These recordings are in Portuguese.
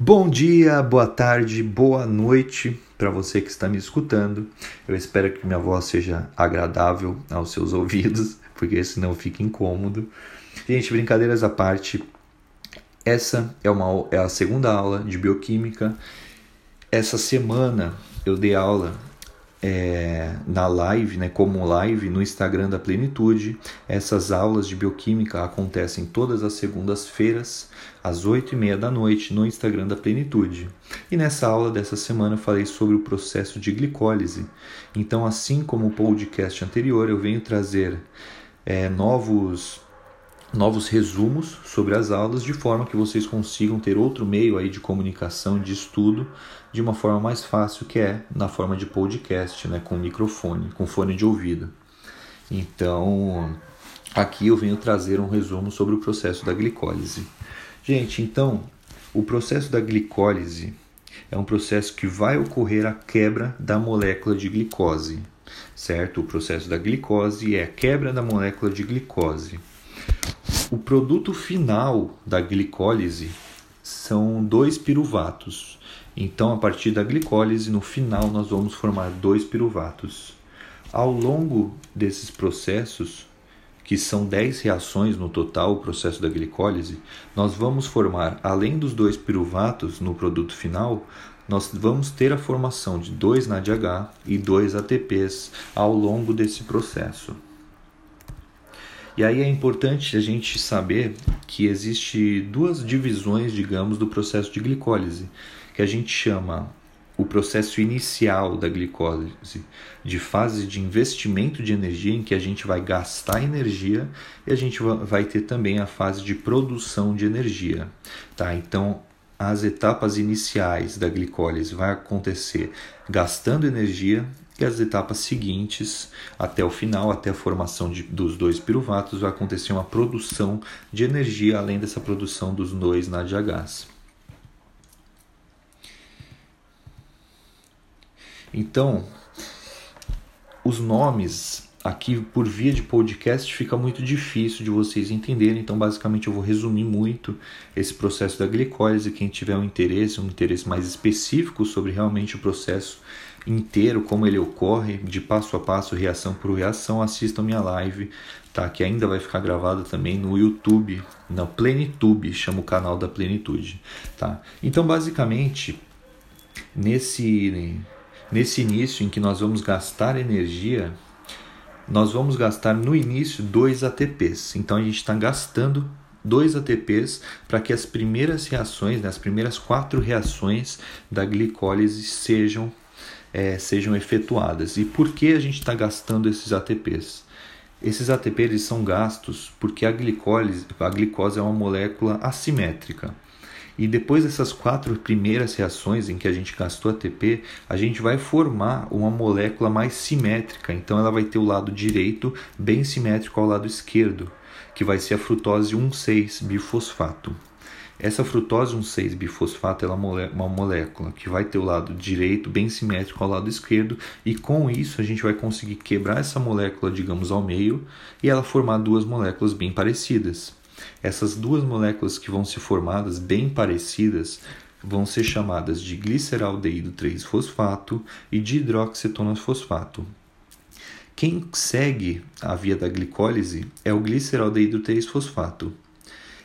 Bom dia, boa tarde, boa noite para você que está me escutando. Eu espero que minha voz seja agradável aos seus ouvidos, porque senão fica incômodo. Gente, brincadeiras à parte, essa é, uma, é a segunda aula de bioquímica. Essa semana eu dei aula é, na live, né, como live no Instagram da Plenitude. Essas aulas de bioquímica acontecem todas as segundas-feiras, às 8 e meia da noite, no Instagram da Plenitude. E nessa aula dessa semana eu falei sobre o processo de glicólise. Então, assim como o podcast anterior, eu venho trazer é, novos novos resumos sobre as aulas de forma que vocês consigam ter outro meio aí de comunicação, de estudo, de uma forma mais fácil que é na forma de podcast, né, com microfone, com fone de ouvido. Então, aqui eu venho trazer um resumo sobre o processo da glicólise. Gente, então, o processo da glicólise é um processo que vai ocorrer a quebra da molécula de glicose, certo? O processo da glicose é a quebra da molécula de glicose. O produto final da glicólise são dois piruvatos. Então, a partir da glicólise, no final, nós vamos formar dois piruvatos. Ao longo desses processos, que são 10 reações no total, o processo da glicólise, nós vamos formar, além dos dois piruvatos no produto final, nós vamos ter a formação de dois NADH e dois ATPs ao longo desse processo. E aí é importante a gente saber que existe duas divisões, digamos, do processo de glicólise, que a gente chama o processo inicial da glicólise, de fase de investimento de energia, em que a gente vai gastar energia, e a gente vai ter também a fase de produção de energia. Tá? Então, as etapas iniciais da glicólise vai acontecer gastando energia e as etapas seguintes, até o final, até a formação de, dos dois piruvatos, vai acontecer uma produção de energia, além dessa produção dos dois NADHs. Então, os nomes aqui por via de podcast fica muito difícil de vocês entenderem, então basicamente eu vou resumir muito esse processo da glicólise. Quem tiver um interesse, um interesse mais específico sobre realmente o processo inteiro, como ele ocorre, de passo a passo, reação por reação, assistam minha live, tá? Que ainda vai ficar gravada também no YouTube, na Plenitude, chama o canal da Plenitude, tá? Então, basicamente, nesse nesse início em que nós vamos gastar energia, nós vamos gastar no início dois ATPs. Então a gente está gastando dois ATPs para que as primeiras reações, né, as primeiras quatro reações da glicólise sejam é, sejam efetuadas. E por que a gente está gastando esses ATPs? Esses ATPs são gastos porque a glicose, a glicose é uma molécula assimétrica. E depois dessas quatro primeiras reações em que a gente gastou ATP, a gente vai formar uma molécula mais simétrica. Então ela vai ter o lado direito bem simétrico ao lado esquerdo, que vai ser a frutose 1,6-bifosfato. Essa frutose 1,6-bifosfato é uma molécula que vai ter o lado direito bem simétrico ao lado esquerdo e com isso a gente vai conseguir quebrar essa molécula, digamos, ao meio e ela formar duas moléculas bem parecidas. Essas duas moléculas que vão ser formadas bem parecidas vão ser chamadas de gliceraldeído 3-fosfato e de hidroxetona-fosfato. Quem segue a via da glicólise é o gliceraldeído 3-fosfato.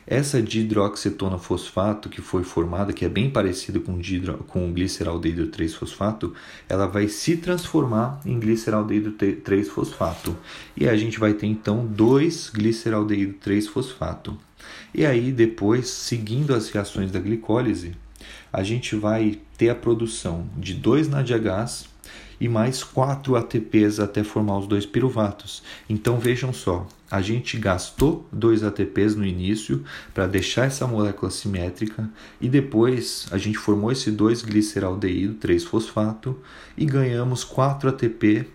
Essa dihidroxetona fosfato que foi formada, que é bem parecida com, com gliceraldeído 3-fosfato, ela vai se transformar em gliceraldeído 3-fosfato. E a gente vai ter então dois gliceraldeído 3-fosfato. E aí depois, seguindo as reações da glicólise, a gente vai ter a produção de dois NADHs e mais 4 ATPs até formar os dois piruvatos. Então vejam só, a gente gastou dois ATPs no início para deixar essa molécula simétrica e depois a gente formou esse 2 gliceraldeído 3-fosfato e ganhamos 4 ATP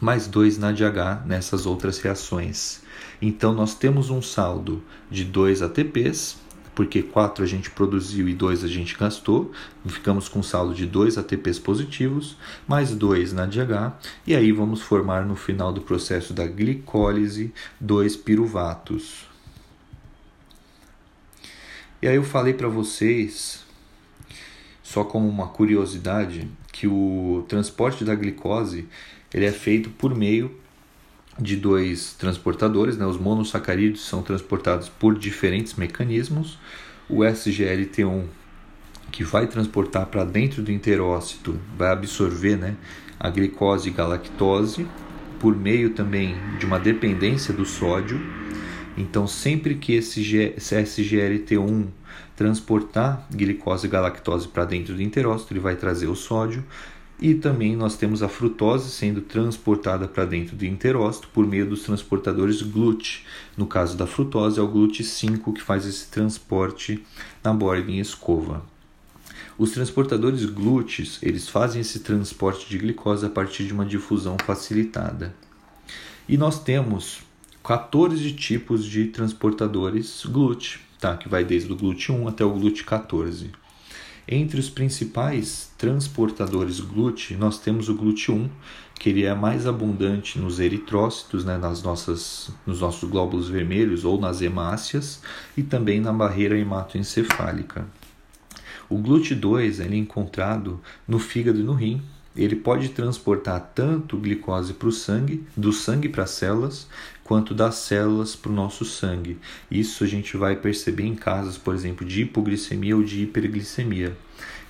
mais 2 NADH nessas outras reações. Então nós temos um saldo de 2 ATPs porque 4 a gente produziu e 2 a gente gastou, ficamos com saldo de 2 ATPs positivos, mais 2 na DH, e aí vamos formar no final do processo da glicólise 2 piruvatos. E aí eu falei para vocês só como uma curiosidade, que o transporte da glicose ele é feito por meio de dois transportadores, né? os monossacarídeos são transportados por diferentes mecanismos. O SGLT1 que vai transportar para dentro do interócito, vai absorver né, a glicose e galactose por meio também de uma dependência do sódio. Então, sempre que esse, esse SGLT1 transportar glicose e galactose para dentro do interócito, ele vai trazer o sódio. E também nós temos a frutose sendo transportada para dentro do interócito por meio dos transportadores GLUT. No caso da frutose, é o GLUT5 que faz esse transporte na borda em escova. Os transportadores glúteos, eles fazem esse transporte de glicose a partir de uma difusão facilitada. E nós temos 14 tipos de transportadores GLUT, tá? que vai desde o GLUT1 até o GLUT14. Entre os principais transportadores GLUT, nós temos o GLUT1, que ele é mais abundante nos eritrócitos, né, nas nossas, nos nossos glóbulos vermelhos ou nas hemácias, e também na barreira hematoencefálica. O GLUT2 é encontrado no fígado e no rim. Ele pode transportar tanto glicose para o sangue, do sangue para as células, quanto das células para o nosso sangue. Isso a gente vai perceber em casos, por exemplo, de hipoglicemia ou de hiperglicemia.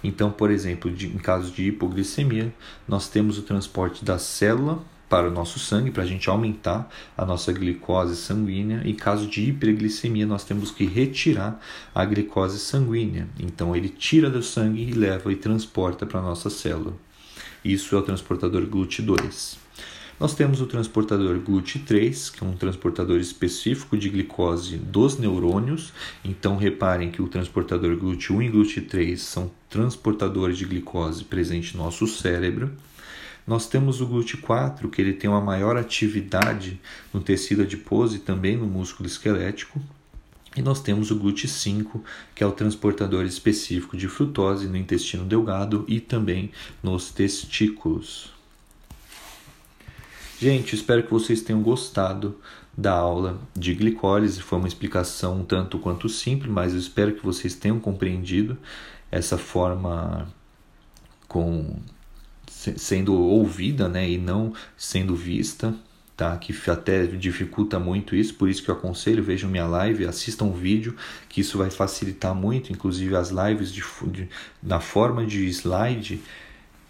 Então, por exemplo, de, em casos de hipoglicemia, nós temos o transporte da célula para o nosso sangue, para a gente aumentar a nossa glicose sanguínea. Em caso de hiperglicemia, nós temos que retirar a glicose sanguínea. Então, ele tira do sangue e leva e transporta para a nossa célula. Isso é o transportador GLUT2. Nós temos o transportador GLUT3, que é um transportador específico de glicose dos neurônios. Então, reparem que o transportador GLUT1 e GLUT3 são transportadores de glicose presente no nosso cérebro. Nós temos o GLUT4, que ele tem uma maior atividade no tecido adiposo e também no músculo esquelético. E nós temos o GLUT5, que é o transportador específico de frutose no intestino delgado e também nos testículos. Gente, espero que vocês tenham gostado da aula de glicólise. Foi uma explicação um tanto quanto simples, mas eu espero que vocês tenham compreendido essa forma com sendo ouvida né, e não sendo vista, tá? que até dificulta muito isso, por isso que eu aconselho, vejam minha live, assistam o vídeo, que isso vai facilitar muito, inclusive as lives de, de, na forma de slide,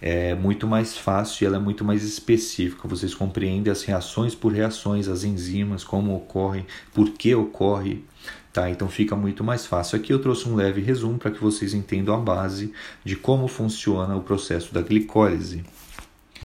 é muito mais fácil e ela é muito mais específica. Vocês compreendem as reações por reações, as enzimas, como ocorrem, por que ocorre, tá? Então fica muito mais fácil. Aqui eu trouxe um leve resumo para que vocês entendam a base de como funciona o processo da glicólise.